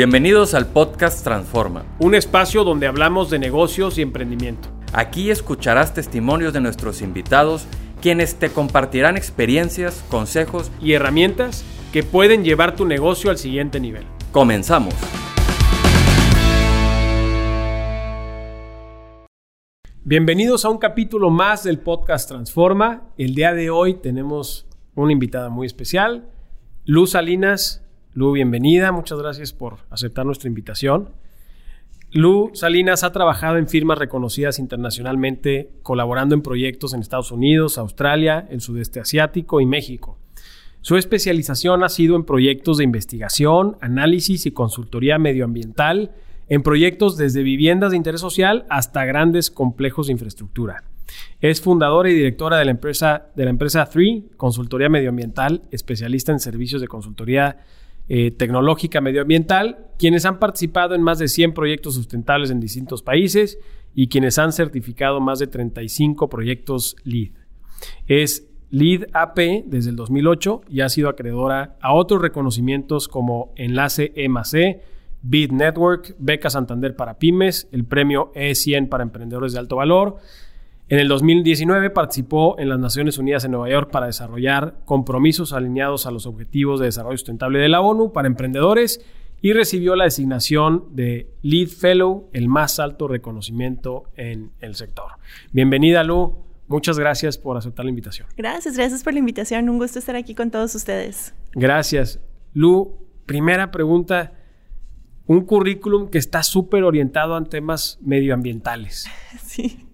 Bienvenidos al podcast Transforma. Un espacio donde hablamos de negocios y emprendimiento. Aquí escucharás testimonios de nuestros invitados, quienes te compartirán experiencias, consejos y herramientas que pueden llevar tu negocio al siguiente nivel. Comenzamos. Bienvenidos a un capítulo más del podcast Transforma. El día de hoy tenemos una invitada muy especial, Luz Salinas, Lu, bienvenida. Muchas gracias por aceptar nuestra invitación. Lu Salinas ha trabajado en firmas reconocidas internacionalmente, colaborando en proyectos en Estados Unidos, Australia, el sudeste asiático y México. Su especialización ha sido en proyectos de investigación, análisis y consultoría medioambiental, en proyectos desde viviendas de interés social hasta grandes complejos de infraestructura. Es fundadora y directora de la empresa, de la empresa 3, consultoría medioambiental, especialista en servicios de consultoría eh, tecnológica medioambiental, quienes han participado en más de 100 proyectos sustentables en distintos países y quienes han certificado más de 35 proyectos LEED. Es LEED AP desde el 2008 y ha sido acreedora a otros reconocimientos como Enlace E+C, Bid Network, Beca Santander para Pymes, el premio E100 para emprendedores de alto valor, en el 2019 participó en las Naciones Unidas en Nueva York para desarrollar compromisos alineados a los Objetivos de Desarrollo Sustentable de la ONU para emprendedores y recibió la designación de Lead Fellow, el más alto reconocimiento en el sector. Bienvenida, Lu. Muchas gracias por aceptar la invitación. Gracias, gracias por la invitación. Un gusto estar aquí con todos ustedes. Gracias. Lu, primera pregunta. Un currículum que está súper orientado a temas medioambientales. Sí.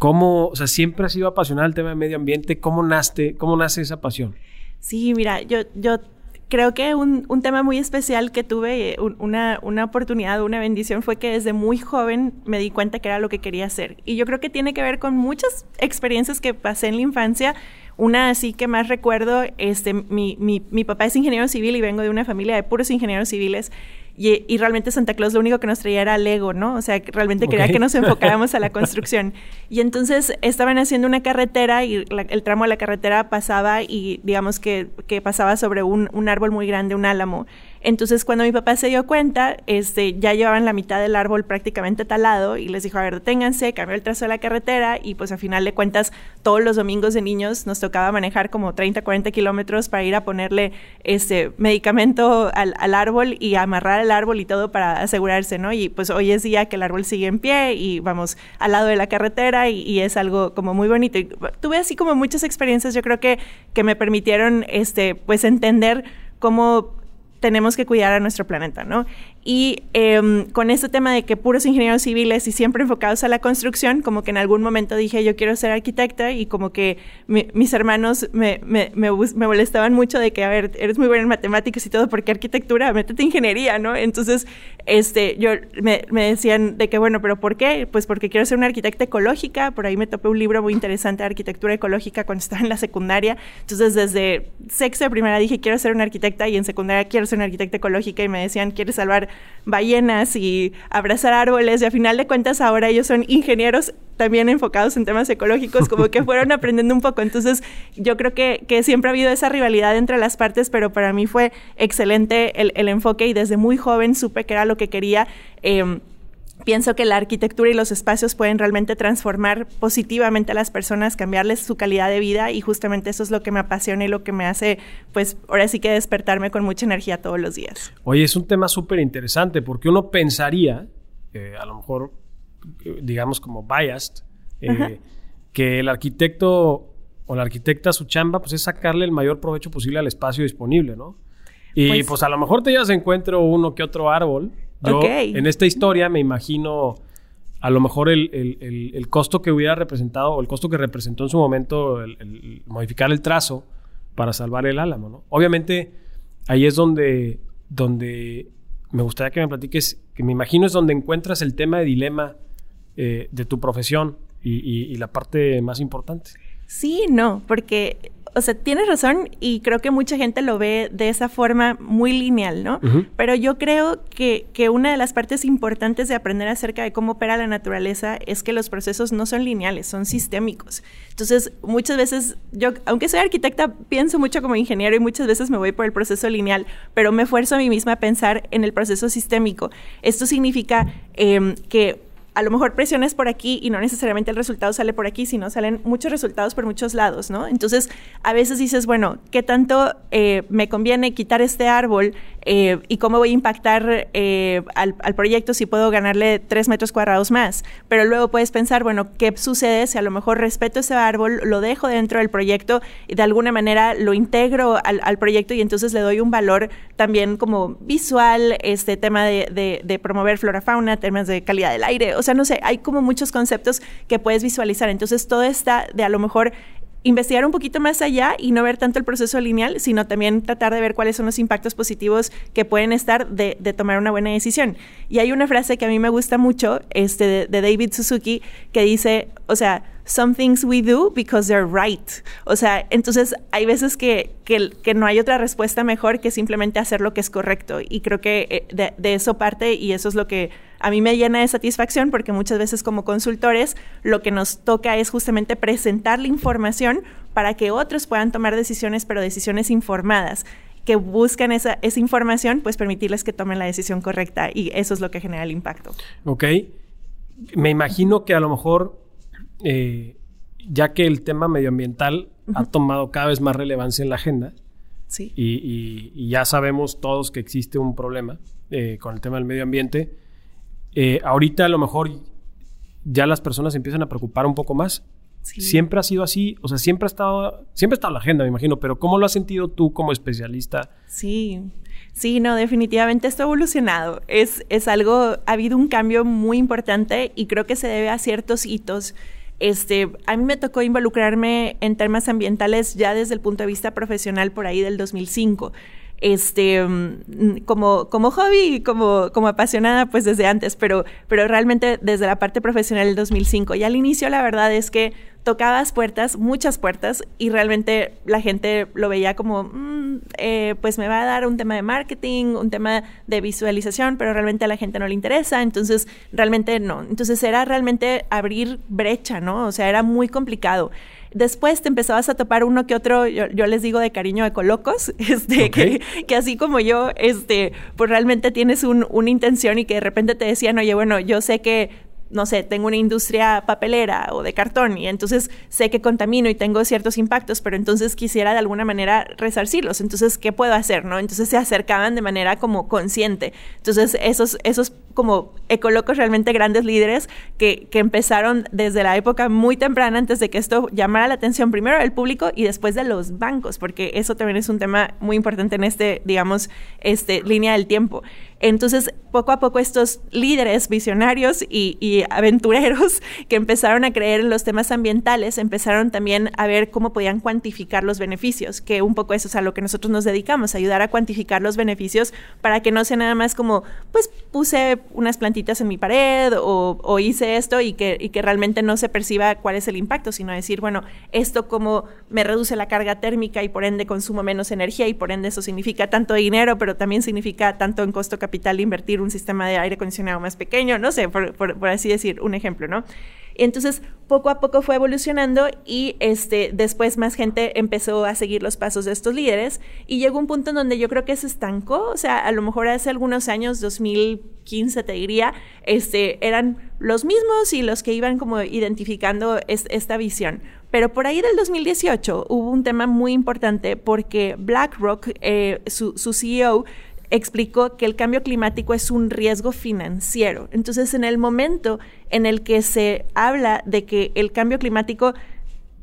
¿Cómo, o sea, siempre has sido apasionada del tema de medio ambiente? ¿Cómo nace, cómo nace esa pasión? Sí, mira, yo, yo creo que un, un tema muy especial que tuve, una, una oportunidad, una bendición, fue que desde muy joven me di cuenta que era lo que quería hacer. Y yo creo que tiene que ver con muchas experiencias que pasé en la infancia. Una así que más recuerdo, este, mi, mi, mi papá es ingeniero civil y vengo de una familia de puros ingenieros civiles. Y, realmente Santa Claus lo único que nos traía era Lego, ¿no? O sea, realmente quería que nos enfocáramos a la construcción. Y entonces estaban haciendo una carretera y el tramo de la carretera pasaba y digamos que, que pasaba sobre un, un árbol muy grande, un álamo. Entonces, cuando mi papá se dio cuenta, este, ya llevaban la mitad del árbol prácticamente talado y les dijo, a ver, deténganse, cambió el trazo de la carretera y pues a final de cuentas, todos los domingos de niños nos tocaba manejar como 30, 40 kilómetros para ir a ponerle este medicamento al, al, árbol y amarrar el árbol y todo para asegurarse, ¿no? Y pues hoy es día que el árbol sigue en pie y vamos al lado de la carretera y, y es algo como muy bonito. Y tuve así como muchas experiencias, yo creo que, que me permitieron, este, pues entender cómo tenemos que cuidar a nuestro planeta, ¿no? Y em, con este tema de que puros ingenieros civiles y siempre enfocados a la construcción, como que en algún momento dije, yo quiero ser arquitecta y como que mis hermanos me, me, me, molestaban mucho de que, a ver, eres muy buena en matemáticas y todo, ¿por qué arquitectura? Métete ingeniería, ¿no? Entonces, este, yo me, me, decían de que, bueno, ¿pero por qué? Pues porque quiero ser una arquitecta ecológica, por ahí me topé un libro muy interesante de arquitectura ecológica cuando estaba en la secundaria, entonces desde sexto de primera dije, quiero ser una arquitecta y en secundaria quiero ser una arquitecta ecológica y me decían, ¿quieres salvar ballenas y abrazar árboles y a final de cuentas ahora ellos son ingenieros también enfocados en temas ecológicos, como que fueron aprendiendo un poco. Entonces yo creo que, que, siempre ha habido esa rivalidad entre las partes, pero para mí fue excelente el, el enfoque y desde muy joven supe que era lo que quería. Eh, Pienso que la arquitectura y los espacios pueden realmente transformar positivamente a las personas, cambiarles su calidad de vida y justamente eso es lo que me apasiona y lo que me hace, pues ahora sí que despertarme con mucha energía todos los días. Oye, es un tema súper interesante porque uno pensaría, eh, a lo mejor, digamos como biased, eh, que el arquitecto o la arquitecta su chamba pues es sacarle el mayor provecho posible al espacio disponible, ¿no? Y pues, pues a lo mejor te llevas encuentro uno que otro árbol yo en esta historia me imagino a lo mejor el, costo que hubiera representado o el costo que representó en su momento el, modificar el trazo para salvar el álamo, ¿no? Obviamente ahí es donde, donde me gustaría que me platiques, que me imagino es donde encuentras el tema de dilema eh, de tu profesión y, y la parte más importante. Sí, no, porque o sea, tienes razón y creo que mucha gente lo ve de esa forma muy lineal, ¿no? Pero yo creo que, que, una de las partes importantes de aprender acerca de cómo opera la naturaleza es que los procesos no son lineales, son sistémicos. Entonces, muchas veces, yo, aunque soy arquitecta, pienso mucho como ingeniero y muchas veces me voy por el proceso lineal, pero me esfuerzo a mí misma a pensar en el proceso sistémico. Esto significa eh, que a lo mejor presiones por aquí y no necesariamente el resultado sale por aquí, sino salen muchos resultados por muchos lados, ¿no? Entonces, a veces dices, bueno, ¿qué tanto eh, me conviene quitar este árbol eh, y cómo voy a impactar eh, al, proyecto si puedo ganarle tres metros cuadrados más? Pero luego puedes pensar, bueno, ¿qué sucede si a lo mejor respeto ese árbol, lo dejo dentro del proyecto y de alguna manera lo integro al, proyecto y entonces le doy un valor también como visual, este tema de, de, de promover flora fauna, temas de calidad del aire, o sea, no sé, hay como muchos conceptos que puedes visualizar. Entonces, todo está de a lo mejor investigar un poquito más allá y no ver tanto el proceso lineal, sino también tratar de ver cuáles son los impactos positivos que pueden estar de, tomar una buena decisión. Y hay una frase que a mí me gusta mucho, este, de David Suzuki, que dice, o sea, some things we do because they're right. O sea, entonces hay veces que, que, no hay otra respuesta mejor que simplemente hacer lo que es correcto. Y creo que eh, de, de, eso parte y eso es lo que a mí me llena de satisfacción porque muchas veces como consultores lo que nos toca es justamente presentar la información para que otros puedan tomar decisiones, pero decisiones informadas que buscan esa, esa información, pues permitirles que tomen la decisión correcta y eso es lo que genera el impacto. Ok. Me imagino que a lo mejor eh, ya que el tema medioambiental ha tomado cada vez más relevancia en la agenda. Sí. Y, ya sabemos todos que existe un problema eh, con el tema del medio ambiente. Eh, ahorita a lo mejor ya las personas empiezan a preocupar un poco más. Siempre ha sido así, o sea, siempre ha estado, siempre ha estado en la agenda, me imagino, pero ¿cómo lo has sentido tú como especialista? Sí, sí, no, definitivamente esto ha evolucionado. Es, es algo, ha habido un cambio muy importante y creo que se debe a ciertos hitos este, a mí me tocó involucrarme en temas ambientales ya desde el punto de vista profesional por ahí del 2005 este, mm, como, como hobby y como, como apasionada, pues desde antes, pero, pero realmente desde la parte profesional del 2005. Y al inicio la verdad es que tocabas puertas, muchas puertas, y realmente la gente lo veía como, mm, eh, pues me va a dar un tema de marketing, un tema de visualización, pero realmente a la gente no le interesa, entonces realmente no. Entonces era realmente abrir brecha, ¿no? O sea, era muy complicado. Después te empezabas a topar uno que otro, yo, les digo de cariño de colocos, este, que, que, así como yo, este, pues realmente tienes un, una intención y que de repente te decían, oye, bueno, yo sé que no sé, tengo una industria papelera o de cartón y entonces sé que contamino y tengo ciertos impactos, pero entonces quisiera de alguna manera resarcirlos. Entonces, ¿qué puedo hacer? ¿no? Entonces se acercaban de manera como consciente. Entonces, esos, esos como ecolocos realmente grandes líderes que, que empezaron desde la época muy temprana antes de que esto llamara la atención primero del público y después de los bancos, porque eso también es un tema muy importante en este, digamos, este línea del tiempo. Entonces, poco a poco estos líderes visionarios y, aventureros que empezaron a creer en los temas ambientales, empezaron también a ver cómo podían cuantificar los beneficios, que un poco eso es a lo que nosotros nos dedicamos, ayudar a cuantificar los beneficios para que no sea nada más como, pues puse unas plantitas en mi pared o, hice esto y que, y que realmente no se perciba cuál es el impacto, sino decir, bueno, esto como me reduce la carga térmica y por ende consumo menos energía y por ende eso significa tanto dinero, pero también significa tanto en costo capital capital invertir un sistema de aire acondicionado más pequeño, no sé, por, por, así decir, un ejemplo, ¿no? Entonces, poco a poco fue evolucionando y este, después más gente empezó a seguir los pasos de estos líderes y llegó un punto en donde yo creo que se estancó, o sea, a lo mejor hace algunos años, 2015 te diría, este, eran los mismos y los que iban como identificando esta visión. Pero por ahí del 2018 hubo un tema muy importante porque BlackRock, eh, su, su CEO, explicó que el cambio climático es un riesgo financiero. Entonces, en el momento en el que se habla de que el cambio climático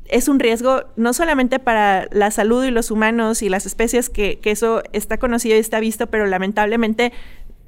es un riesgo no solamente para la salud y los humanos y las especies, que, eso está conocido y está visto, pero lamentablemente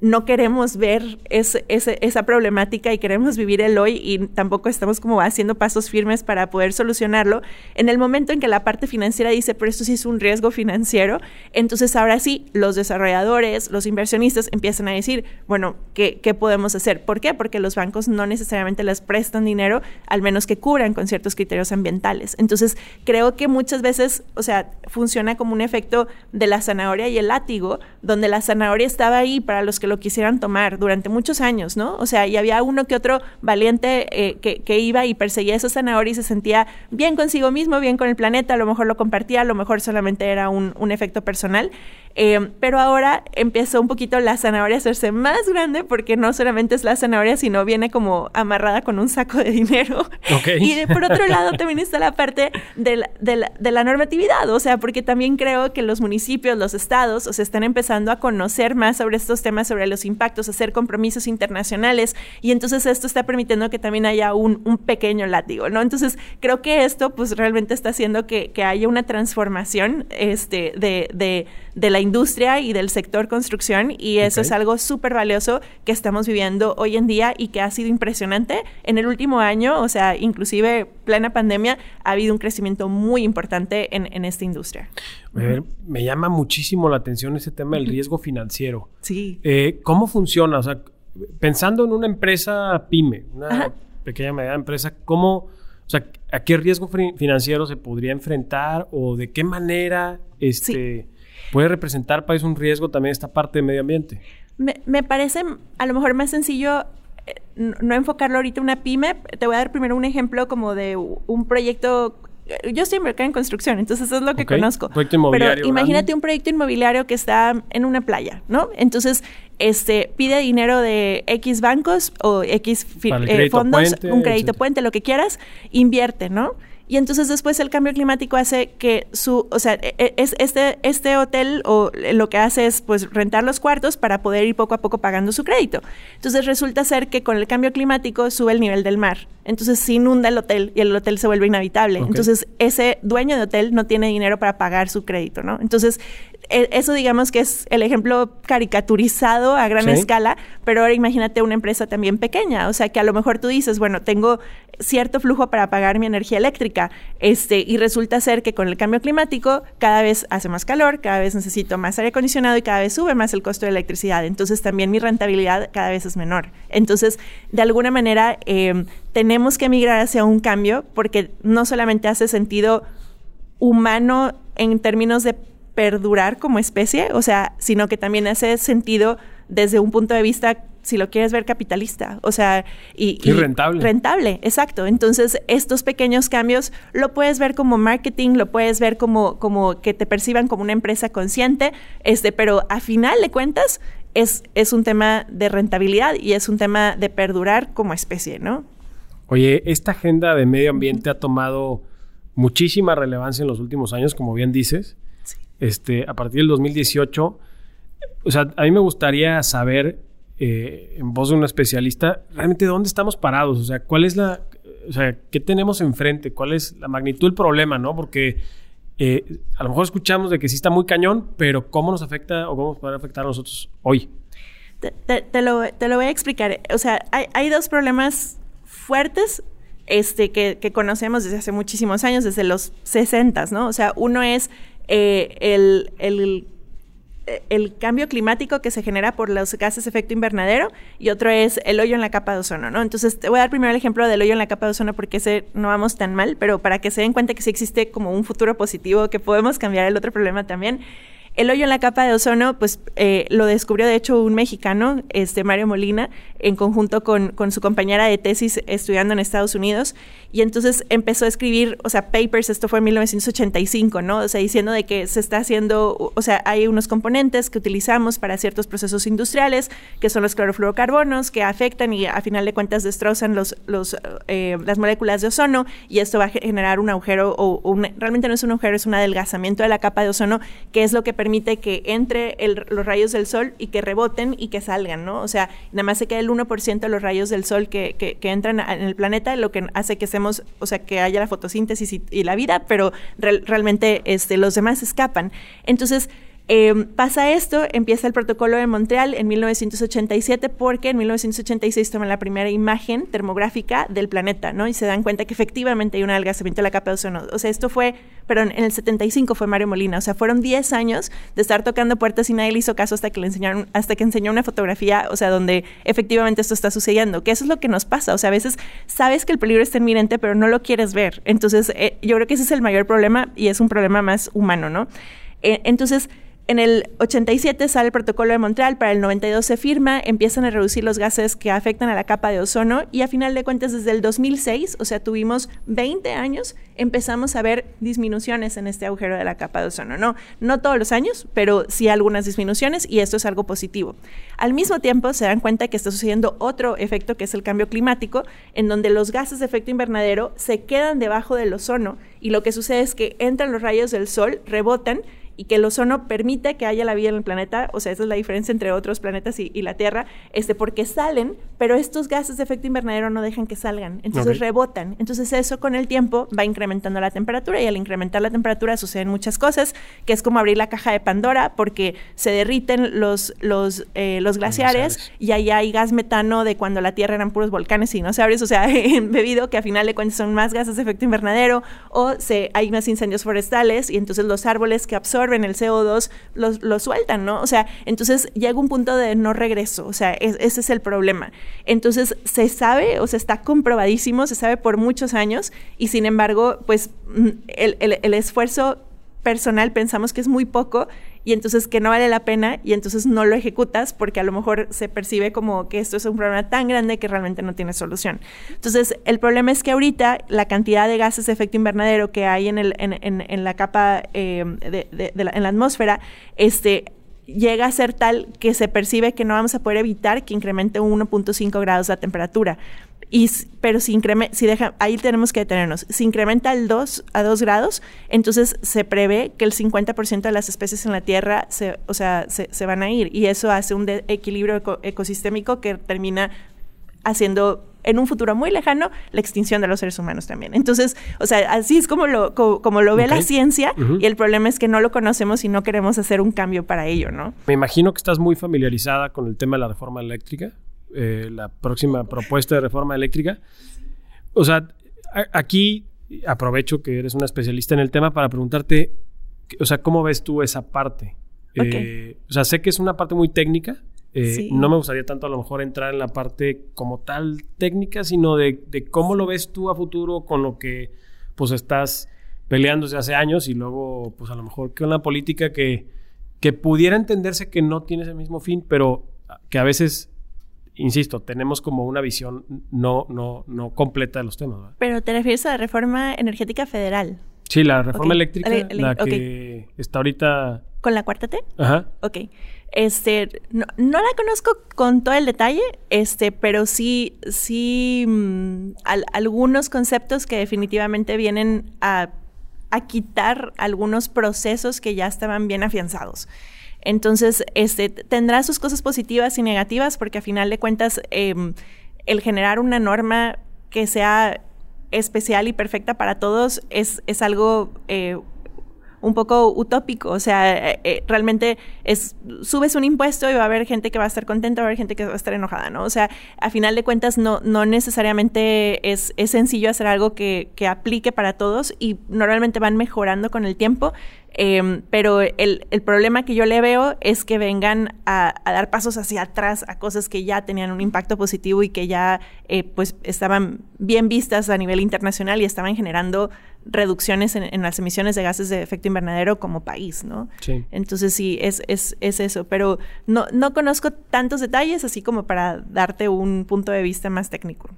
no queremos ver esa problemática y queremos vivir el hoy y tampoco estamos como haciendo pasos firmes para poder solucionarlo. En el momento en que la parte financiera dice, pero esto sí es un riesgo financiero, entonces ahora sí, los desarrolladores, los inversionistas empiezan a decir, bueno, ¿qué, qué podemos hacer? ¿Por qué? Porque los bancos no necesariamente les prestan dinero, al menos que cubran con ciertos criterios ambientales. Entonces, creo que muchas veces, o sea, funciona como un efecto de la zanahoria y el látigo, donde la zanahoria estaba ahí para los que lo quisieran tomar durante muchos años, ¿no? O sea, y había uno que otro valiente eh, que, iba y perseguía esa zanahoria y se sentía bien consigo mismo, bien con el planeta, a lo mejor lo compartía, a lo mejor solamente era un, un efecto personal. Eh, pero ahora empezó un poquito la zanahoria a hacerse más grande porque no solamente es la zanahoria, sino viene como amarrada con un saco de dinero. Y por otro lado también está la parte de la, de, la, normatividad, o sea, porque también creo que los municipios, los estados, o sea, están empezando a conocer más sobre estos temas, sobre los impactos, hacer compromisos internacionales y entonces esto está permitiendo que también haya un, un pequeño látigo, ¿no? Entonces creo que esto pues realmente está haciendo que, que haya una transformación este, de, de, de la industria y del sector construcción y eso es algo súper valioso que estamos viviendo hoy en día y que ha sido impresionante. En el último año, o sea, inclusive plena pandemia, ha habido un crecimiento muy importante en, en esta industria. me llama muchísimo la atención ese tema del riesgo financiero. Sí. Eh, ¿Cómo funciona? O sea, pensando en una empresa pyme, una pequeña mediana empresa, ¿cómo, o sea, a qué riesgo financiero se podría enfrentar o de qué manera este, puede representar para un riesgo también esta parte de medio ambiente. Me, parece a lo mejor más sencillo eh, no enfocarlo ahorita una pyme. Te voy a dar primero un ejemplo como de un proyecto yo estoy involucrada en construcción, entonces eso es lo que conozco. Proyecto inmobiliario. Pero imagínate un proyecto inmobiliario que está en una playa, ¿no? Entonces, este, pide dinero de X bancos o X eh, fondos, un crédito puente, lo que quieras, invierte, ¿no? Y entonces después el cambio climático hace que su, o sea, e, e, es este, este hotel o lo que hace es pues rentar los cuartos para poder ir poco a poco pagando su crédito. Entonces resulta ser que con el cambio climático sube el nivel del mar. Entonces se inunda el hotel y el hotel se vuelve inhabitable. Entonces ese dueño de hotel no tiene dinero para pagar su crédito, ¿no? Entonces e, eso digamos que es el ejemplo caricaturizado a gran escala, pero ahora imagínate una empresa también pequeña, o sea que a lo mejor tú dices, bueno, tengo cierto flujo para pagar mi energía eléctrica, este, y resulta ser que con el cambio climático cada vez hace más calor, cada vez necesito más aire acondicionado y cada vez sube más el costo de electricidad, entonces también mi rentabilidad cada vez es menor. Entonces, de alguna manera, em, tenemos que migrar hacia un cambio porque no solamente hace sentido humano en términos de perdurar como especie, o sea, sino que también hace sentido desde un punto de vista, si lo quieres ver, capitalista, o sea, y, rentable. Rentable, exacto. Entonces, estos pequeños cambios lo puedes ver como marketing, lo puedes ver como, como que te perciban como una empresa consciente, este, pero a final de cuentas es, es un tema de rentabilidad y es un tema de perdurar como especie, ¿no? Oye, esta agenda de medio ambiente ha tomado muchísima relevancia en los últimos años, como bien dices este, a partir del 2018. O sea, a mí me gustaría saber, eh, en voz de un especialista, realmente dónde estamos parados. O sea, cuál es la. O sea, ¿qué tenemos enfrente? ¿Cuál es la magnitud del problema, no? Porque eh, a lo mejor escuchamos de que sí está muy cañón, pero ¿cómo nos afecta o cómo nos puede afectar a nosotros hoy? Te, lo, voy a explicar. O sea, hay, dos problemas fuertes este, que, que, conocemos desde hace muchísimos años, desde los 60, ¿no? O sea, uno es eh, el, el, el, cambio climático que se genera por los gases de efecto invernadero y otro es el hoyo en la capa de ozono, ¿no? Entonces, te voy a dar primero el ejemplo del hoyo en la capa de ozono porque ese no vamos tan mal, pero para que se den cuenta que sí existe como un futuro positivo, que podemos cambiar el otro problema también. El hoyo en la capa de ozono, pues eh, lo descubrió de hecho un mexicano, este Mario Molina, en conjunto con, con, su compañera de tesis estudiando en Estados Unidos. Y entonces empezó a escribir, o sea, papers, esto fue en 1985, ¿no? O sea, diciendo de que se está haciendo, o sea, hay unos componentes que utilizamos para ciertos procesos industriales, que son los clorofluorocarbonos, que afectan y a final de cuentas destrozan los, los, eh, las moléculas de ozono y esto va a generar un agujero, o realmente no es un agujero, es un adelgazamiento de la capa de ozono, que es lo que permite que entre los rayos del sol y que reboten y que salgan, ¿no? O sea, nada más se queda el 1% de los rayos del sol que, que, entran en el planeta, lo que hace que se o sea, que haya la fotosíntesis y, la vida, pero realmente este, los demás escapan. Entonces, Em, pasa esto, empieza el protocolo de Montreal en 1987 porque en 1986 toman la primera imagen termográfica del planeta, ¿no? Y se dan cuenta que efectivamente hay un adelgazamiento de la capa de ozono. O sea, esto fue, perdón, en el 75 fue Mario Molina. O sea, fueron 10 años de estar tocando puertas y nadie le hizo caso hasta que le enseñaron, hasta que enseñó una fotografía, o sea, donde efectivamente esto está sucediendo. Que eso es lo que nos pasa. O sea, a veces sabes que el peligro está inminente, pero no lo quieres ver. Entonces, eh, yo creo que ese es el mayor problema y es un problema más humano, ¿no? Eh, entonces, en el 87 sale el protocolo de Montreal, para el 92 se firma, empiezan a reducir los gases que afectan a la capa de ozono y a final de cuentas desde el 2006, o sea, tuvimos 20 años, empezamos a ver disminuciones en este agujero de la capa de ozono. No, no todos los años, pero sí algunas disminuciones y esto es algo positivo. Al mismo tiempo se dan cuenta que está sucediendo otro efecto que es el cambio climático, en donde los gases de efecto invernadero se quedan debajo del ozono y lo que sucede es que entran los rayos del sol, rebotan y que el ozono permite que haya la vida en el planeta, o sea, esa es la diferencia entre otros planetas y, la Tierra, este, porque salen, pero estos gases de efecto invernadero no dejan que salgan, entonces rebotan. Entonces eso con el tiempo va incrementando la temperatura y al incrementar la temperatura suceden muchas cosas, que es como abrir la caja de Pandora porque se derriten los, los, eh, los glaciares, y ahí hay gas metano de cuando la Tierra eran puros volcanes y no se abre, o sea, bebido que a final de cuentas son más gases de efecto invernadero o se, hay más incendios forestales y entonces los árboles que absorben en el CO2, lo, sueltan, ¿no? O sea, entonces llega un punto de no regreso, o sea, ese es el problema. Entonces se sabe, o sea, está comprobadísimo, se sabe por muchos años y sin embargo, pues mm, el esfuerzo personal pensamos que es muy poco y entonces que no vale la pena y entonces no lo ejecutas porque a lo mejor se percibe como que esto es un problema tan grande que realmente no tiene solución. Entonces, el problema es que ahorita la cantidad de gases de efecto invernadero que hay en, el, en, en, la capa, eh, de, la, en la atmósfera, este, llega a ser tal que se percibe que no vamos a poder evitar que incremente 1.5 grados la temperatura. Y, pero si incrementa, si deja, ahí tenemos que detenernos. Si incrementa el 2 a 2 grados, entonces se prevé que el 50% de las especies en la Tierra se, o sea, se, se van a ir. Y eso hace un equilibrio ecosistémico que termina haciendo en un futuro muy lejano la extinción de los seres humanos también. Entonces, o sea, así es como lo, como, lo ve la ciencia y el problema es que no lo conocemos y no queremos hacer un cambio para ello, ¿no? Me imagino que estás muy familiarizada con el tema de la reforma eléctrica. Eh, la próxima propuesta de reforma eléctrica. O sea, aquí aprovecho que eres una especialista en el tema para preguntarte, o sea, ¿cómo ves tú esa parte? Eh, o sea, sé que es una parte muy técnica. Eh, no me gustaría tanto a lo mejor entrar en la parte como tal técnica, sino de, de, cómo lo ves tú a futuro con lo que pues estás peleando desde hace años y luego pues a lo mejor que una política que, que pudiera entenderse que no tiene ese mismo fin, pero que a veces insisto, tenemos como una visión no, no, no completa de los temas. Pero te refieres a la reforma energética federal. Sí, la reforma eléctrica, la que está ahorita... ¿Con la cuarta T? Ajá. Ok. Este, no, la conozco con todo el detalle, este, pero sí, sí, mm, algunos conceptos que definitivamente vienen a, a quitar algunos procesos que ya estaban bien afianzados. Entonces, este, tendrá sus cosas positivas y negativas porque a final de cuentas em, el generar una norma que sea especial y perfecta para todos es, es algo eh, un poco utópico. O sea, eh, eh, realmente es, subes un impuesto y va a haber gente que va a estar contenta, va a haber gente que va a estar enojada, ¿no? O sea, a final de cuentas no, no necesariamente es, es sencillo hacer algo que, que, aplique para todos y normalmente van mejorando con el tiempo. Em, pero el, el, problema que yo le veo es que vengan a, a, dar pasos hacia atrás a cosas que ya tenían un impacto positivo y que ya eh, pues estaban bien vistas a nivel internacional y estaban generando reducciones en, las emisiones de gases de efecto invernadero como país, ¿no? Sí. Entonces sí, es, es, es eso, pero no, no conozco tantos detalles así como para darte un punto de vista más técnico.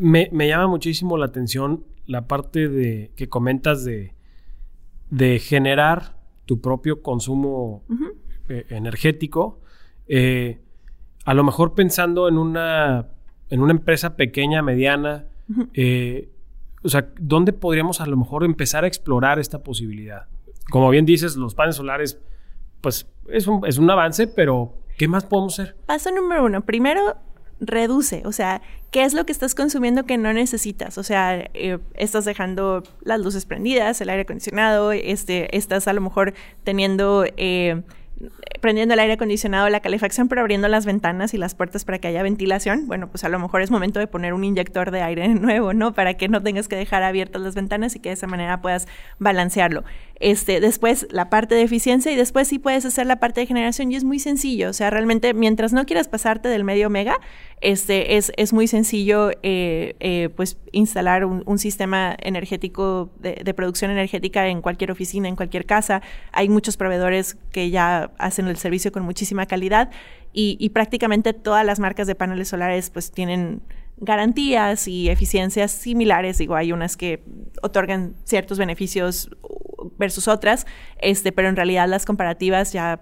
me, me, llama muchísimo la atención la parte de que comentas de, de generar tu propio consumo eh, energético, eh, a lo mejor pensando en una, en una empresa pequeña, mediana, o sea, ¿dónde podríamos a lo mejor empezar a explorar esta posibilidad? Como bien dices, los paneles solares, pues es un, es un avance, pero ¿qué más podemos hacer? Paso número uno. Primero, reduce, o sea, ¿qué es lo que estás consumiendo que no necesitas? O sea, eh, estás dejando las luces prendidas, el aire acondicionado, este, estás a lo mejor teniendo... Eh, prendiendo el aire acondicionado, la calefacción, pero abriendo las ventanas y las puertas para que haya ventilación, bueno, pues a lo mejor es momento de poner un inyector de aire nuevo, ¿no? Para que no tengas que dejar abiertas las ventanas y que de esa manera puedas balancearlo. Este, después la parte de eficiencia y después sí puedes hacer la parte de generación y es muy sencillo, o sea, realmente mientras no quieras pasarte del medio mega, este, es, es muy sencillo eh, eh, pues instalar un, sistema energético de, producción energética en cualquier oficina, en cualquier casa. Hay muchos proveedores que ya hacen el servicio con muchísima calidad y, prácticamente todas las marcas de paneles solares pues tienen garantías y eficiencias similares. Digo, hay unas que otorgan ciertos beneficios versus otras, este, pero en realidad las comparativas ya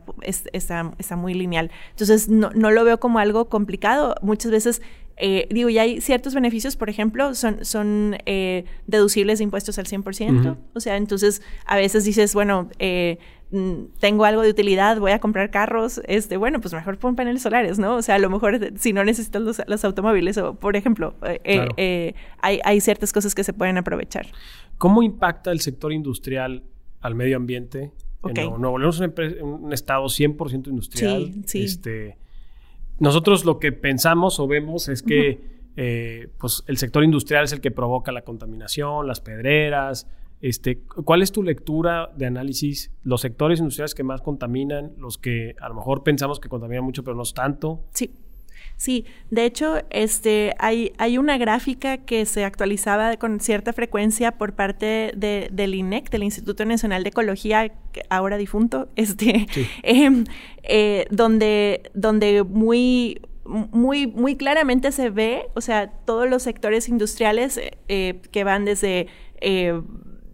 están está, muy lineal. Entonces, no, no, lo veo como algo complicado. Muchas veces, eh, digo, ya hay ciertos beneficios, por ejemplo, son, son eh, deducibles de impuestos al 100%. O sea, entonces, a veces dices, bueno, eh, Mm, tengo algo de utilidad, voy a comprar carros, este, bueno, pues mejor pon paneles solares, ¿no? O sea, a lo mejor si no necesitas los, automóviles, o por ejemplo, eh, eh, eh, hay, ciertas cosas que se pueden aprovechar. ¿Cómo impacta el sector industrial al medio ambiente? Okay. Nuevo León es un, estado 100% industrial. Sí, sí. Este, nosotros lo que pensamos o vemos es que pues el sector industrial es el que provoca la contaminación, las pedreras, este, ¿Cuál es tu lectura de análisis? Los sectores industriales que más contaminan, los que a lo mejor pensamos que contaminan mucho, pero no es tanto. Sí. Sí, de hecho, este, hay, hay una gráfica que se actualizaba con cierta frecuencia por parte de, del INEC, del Instituto Nacional de Ecología, ahora difunto, este, em, eh, donde, donde muy, muy, muy claramente se ve, o sea, todos los sectores industriales eh, que van desde eh,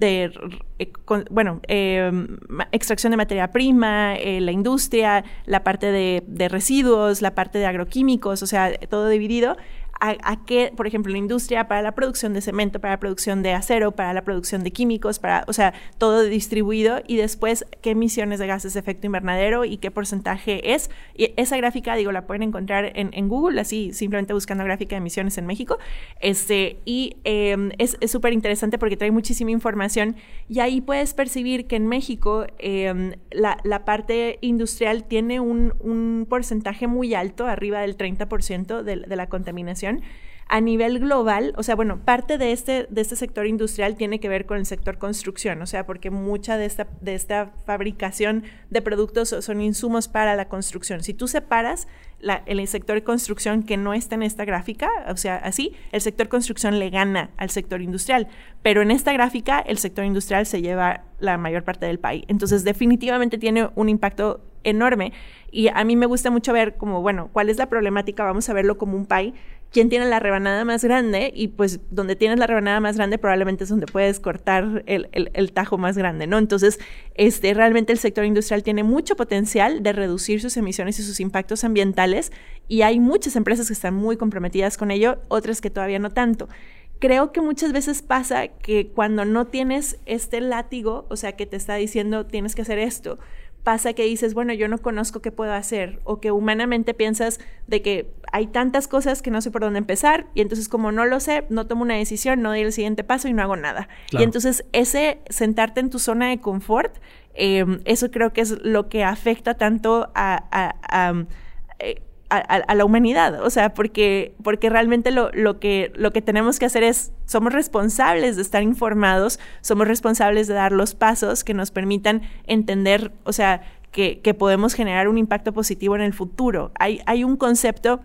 de, eh, bueno, em, extracción de materia prima, eh, la industria, la parte de, de, residuos, la parte de agroquímicos, o sea, todo dividido a, qué, por ejemplo, la industria para la producción de cemento, para la producción de acero, para la producción de químicos, para, o sea, todo distribuido y después qué emisiones de gases de efecto invernadero y qué porcentaje es. Y esa gráfica, digo, la pueden encontrar en, Google, así simplemente buscando gráfica de emisiones en México. Este, y em, es súper interesante porque trae muchísima información y ahí puedes percibir que en México em, la, parte industrial tiene un, un porcentaje muy alto, arriba del 30% de, de la contaminación a nivel global, o sea, bueno, parte de este, de este sector industrial tiene que ver con el sector construcción, o sea, porque mucha de esta, de esta fabricación de productos son insumos para la construcción. Si tú separas el sector de construcción que no está en esta gráfica, o sea, así, el sector construcción le gana al sector industrial, pero en esta gráfica el sector industrial se lleva la mayor parte del país. Entonces, definitivamente tiene un impacto enorme y a mí me gusta mucho ver como, bueno, cuál es la problemática, vamos a verlo como un pay quién tiene la rebanada más grande y pues donde tienes la rebanada más grande probablemente es donde puedes cortar el, el, tajo más grande, ¿no? Entonces, este, realmente el sector industrial tiene mucho potencial de reducir sus emisiones y sus impactos ambientales y hay muchas empresas que están muy comprometidas con ello, otras que todavía no tanto creo que muchas veces pasa que cuando no tienes este látigo, o sea, que te está diciendo tienes que hacer esto, pasa que dices, bueno, yo no conozco qué puedo hacer, o que humanamente piensas de que hay tantas cosas que no sé por dónde empezar, y entonces como no lo sé, no tomo una decisión, no doy el siguiente paso y no hago nada. Y entonces ese sentarte en tu zona de confort, em, eso creo que es lo que afecta tanto a eh, a, la humanidad, o sea, porque, porque realmente lo, lo, que, lo que tenemos que hacer es, somos responsables de estar informados, somos responsables de dar los pasos que nos permitan entender, o sea, que, que podemos generar un impacto positivo en el futuro. Hay, hay un concepto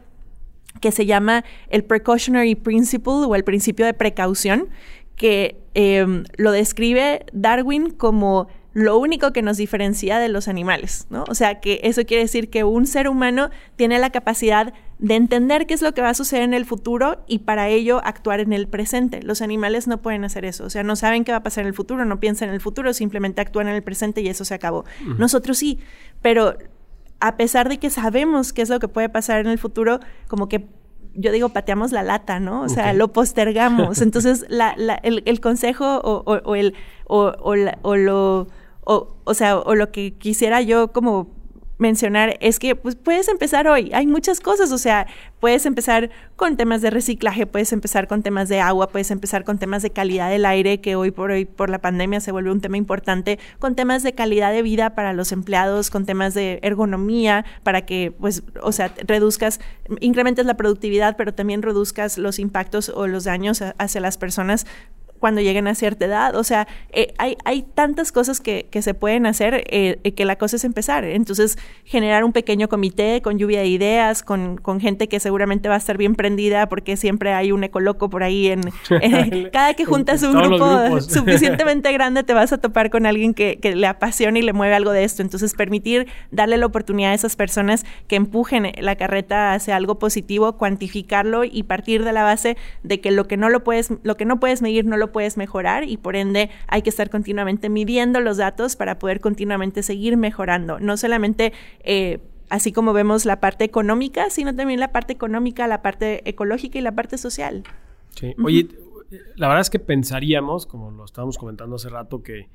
que se llama el precautionary principle o el principio de precaución, que em, lo describe Darwin como lo único que nos diferencia de los animales, ¿no? O sea, que eso quiere decir que un ser humano tiene la capacidad de entender qué es lo que va a suceder en el futuro y para ello actuar en el presente. Los animales no pueden hacer eso, o sea, no saben qué va a pasar en el futuro, no piensan en el futuro, simplemente actúan en el presente y eso se acabó. Nosotros sí, pero a pesar de que sabemos qué es lo que puede pasar en el futuro, como que yo digo, pateamos la lata, ¿no? O sea, lo postergamos. Entonces, el, consejo o, el, o, o, lo o, o sea, o lo que quisiera yo como mencionar es que pues, puedes empezar hoy. Hay muchas cosas, o sea, puedes empezar con temas de reciclaje, puedes empezar con temas de agua, puedes empezar con temas de calidad del aire, que hoy por hoy por la pandemia se vuelve un tema importante, con temas de calidad de vida para los empleados, con temas de ergonomía, para que, pues, o sea, reduzcas, incrementes la productividad, pero también reduzcas los impactos o los daños hacia las personas cuando lleguen a cierta edad. O sea, eh, hay, hay tantas cosas que, que se pueden hacer eh, que la cosa es empezar. Entonces, generar un pequeño comité con lluvia de ideas, con, con, gente que seguramente va a estar bien prendida porque siempre hay un ecoloco por ahí. En, cada que juntas un grupo suficientemente grande te vas a topar con alguien que, que, le apasiona y le mueve algo de esto. Entonces, permitir darle la oportunidad a esas personas que empujen la carreta hacia algo positivo, cuantificarlo y partir de la base de que lo que no lo puedes, lo que no puedes medir no lo puedes mejorar y por ende hay que estar continuamente midiendo los datos para poder continuamente seguir mejorando. No solamente... Eh, así como vemos la parte económica, sino también la parte económica, la parte ecológica y la parte social. Sí. Oye, la verdad es que pensaríamos, como lo estábamos comentando hace rato, que,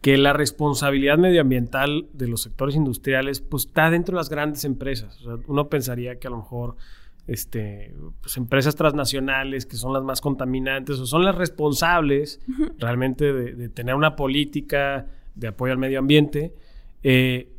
que la responsabilidad medioambiental de los sectores industriales pues, está dentro de las grandes empresas. uno pensaría que a lo mejor este, pues, empresas transnacionales que son las más contaminantes o son las responsables realmente de, tener una política de apoyo al medio ambiente. Eh,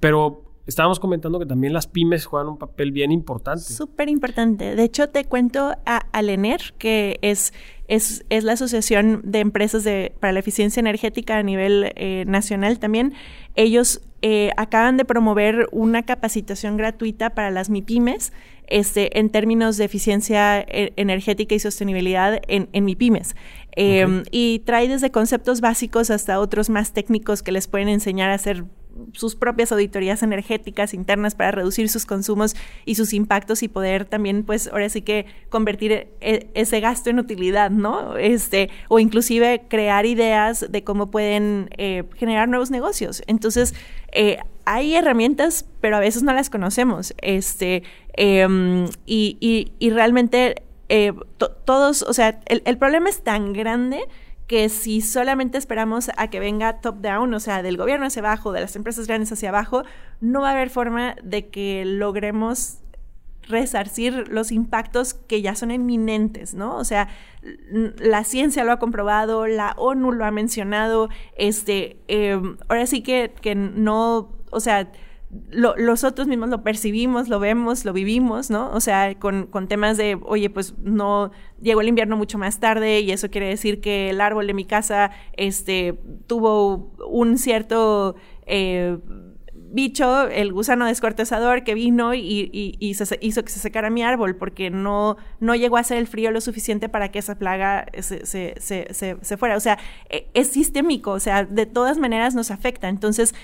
pero estábamos comentando que también las pymes juegan un papel bien importante. Súper importante. De hecho, te cuento a Alener, que es, es, es, la Asociación de Empresas de, para la Eficiencia Energética a nivel eh, nacional también. Ellos eh, acaban de promover una capacitación gratuita para las MIPIMES este, en términos de eficiencia eh, energética y sostenibilidad en, en MIPIMES. Em, y trae desde conceptos básicos hasta otros más técnicos que les pueden enseñar a hacer sus propias auditorías energéticas internas para reducir sus consumos y sus impactos y poder también, pues, ahora sí que convertir e, ese gasto en utilidad, ¿no? Este, o inclusive crear ideas de cómo pueden eh, generar nuevos negocios. Entonces, eh, hay herramientas, pero a veces no las conocemos. Este, em, y, y, realmente eh, todos, o sea, el, el, problema es tan grande que si solamente esperamos a que venga top down, o sea, del gobierno hacia abajo, de las empresas grandes hacia abajo, no va a haber forma de que logremos resarcir los impactos que ya son inminentes, ¿no? O sea, la ciencia lo ha comprobado, la ONU lo ha mencionado, este, em, ahora sí que, que no, o sea, lo, nosotros mismos lo percibimos, lo vemos, lo vivimos, ¿no? O sea, con, con, temas de, oye, pues no llegó el invierno mucho más tarde y eso quiere decir que el árbol de mi casa este, tuvo un cierto... Eh, bicho, el gusano descortezador que vino y, hizo que se secara mi árbol porque no, no llegó a ser el frío lo suficiente para que esa plaga se, se, fuera. O sea, e, es sistémico, o sea, de todas maneras nos afecta. Entonces,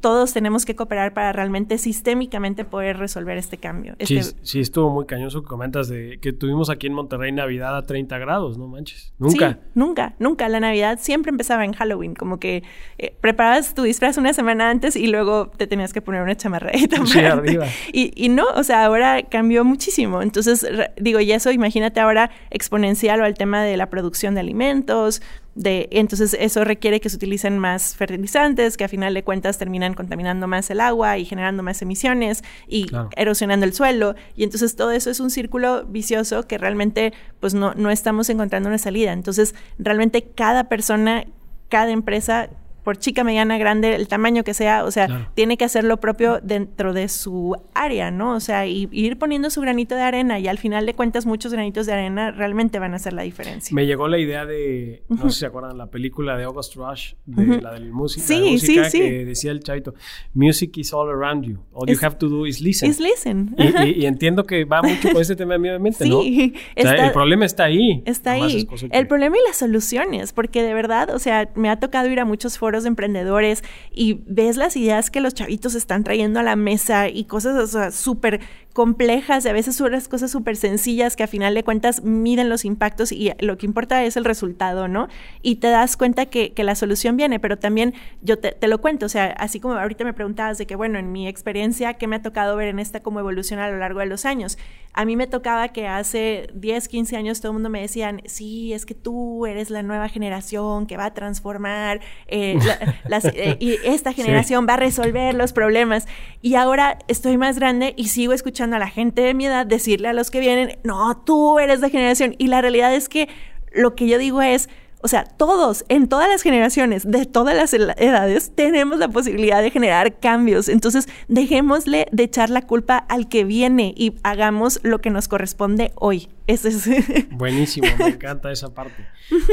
todos tenemos que cooperar para realmente sistémicamente poder resolver este cambio. Sí, este sí, estuvo muy cañoso que comentas de que tuvimos aquí en Monterrey Navidad a 30 grados, no manches. Nunca. Sí, nunca, nunca. La Navidad siempre empezaba en Halloween, como que eh, preparabas tu disfraz una semana antes y luego te tenías que poner una chamarrita. Sí, arriba. Y, y no, o sea, ahora cambió muchísimo. Entonces, digo, y eso imagínate ahora exponencial o al tema de la producción de alimentos, de, entonces eso requiere que se utilicen más fertilizantes, que a final de cuentas terminan contaminando más el agua y generando más emisiones y erosionando el suelo. Y entonces todo eso es un círculo vicioso que realmente pues no, no estamos encontrando una salida. Entonces realmente cada persona, cada empresa por chica, mediana, grande, el tamaño que sea, o sea, tiene que hacer lo propio dentro de su área, ¿no? O sea, y, ir poniendo su granito de arena y al final de cuentas muchos granitos de arena realmente van a hacer la diferencia. Me llegó la idea de, no sé si se acuerdan, la película de August Rush, de la del música, sí, música sí, sí. que decía el chavito, music is all around you, all you have to do is listen. Is listen. Y, entiendo que va mucho con ese tema de medio ambiente, ¿no? Sí. el problema está ahí. Está ahí. El problema y las soluciones, porque de verdad, o sea, me ha tocado ir a muchos foros de emprendedores y ves las ideas que los chavitos están trayendo a la mesa y cosas súper complejas y a veces son las cosas súper sencillas que a final de cuentas miden los impactos y lo que importa es el resultado, ¿no? Y te das cuenta que, la solución viene, pero también yo te, lo cuento, o sea, así como ahorita me preguntabas de que, bueno, en mi experiencia, ¿qué me ha tocado ver en esta como evolución a lo largo de los años? a mí me tocaba que hace 10, 15 años todo el mundo me decían, sí, es que tú eres la nueva generación que va a transformar, eh, eh, y esta generación va a resolver los problemas. Y ahora estoy más grande y sigo escuchando a la gente de mi edad decirle a los que vienen, no, tú eres la generación. Y la realidad es que lo que yo digo es, o sea, todos, en todas las generaciones, de todas las edades, tenemos la posibilidad de generar cambios. Entonces, dejémosle de echar la culpa al que viene y hagamos lo que nos corresponde hoy. Ese es. Buenísimo, me encanta esa parte.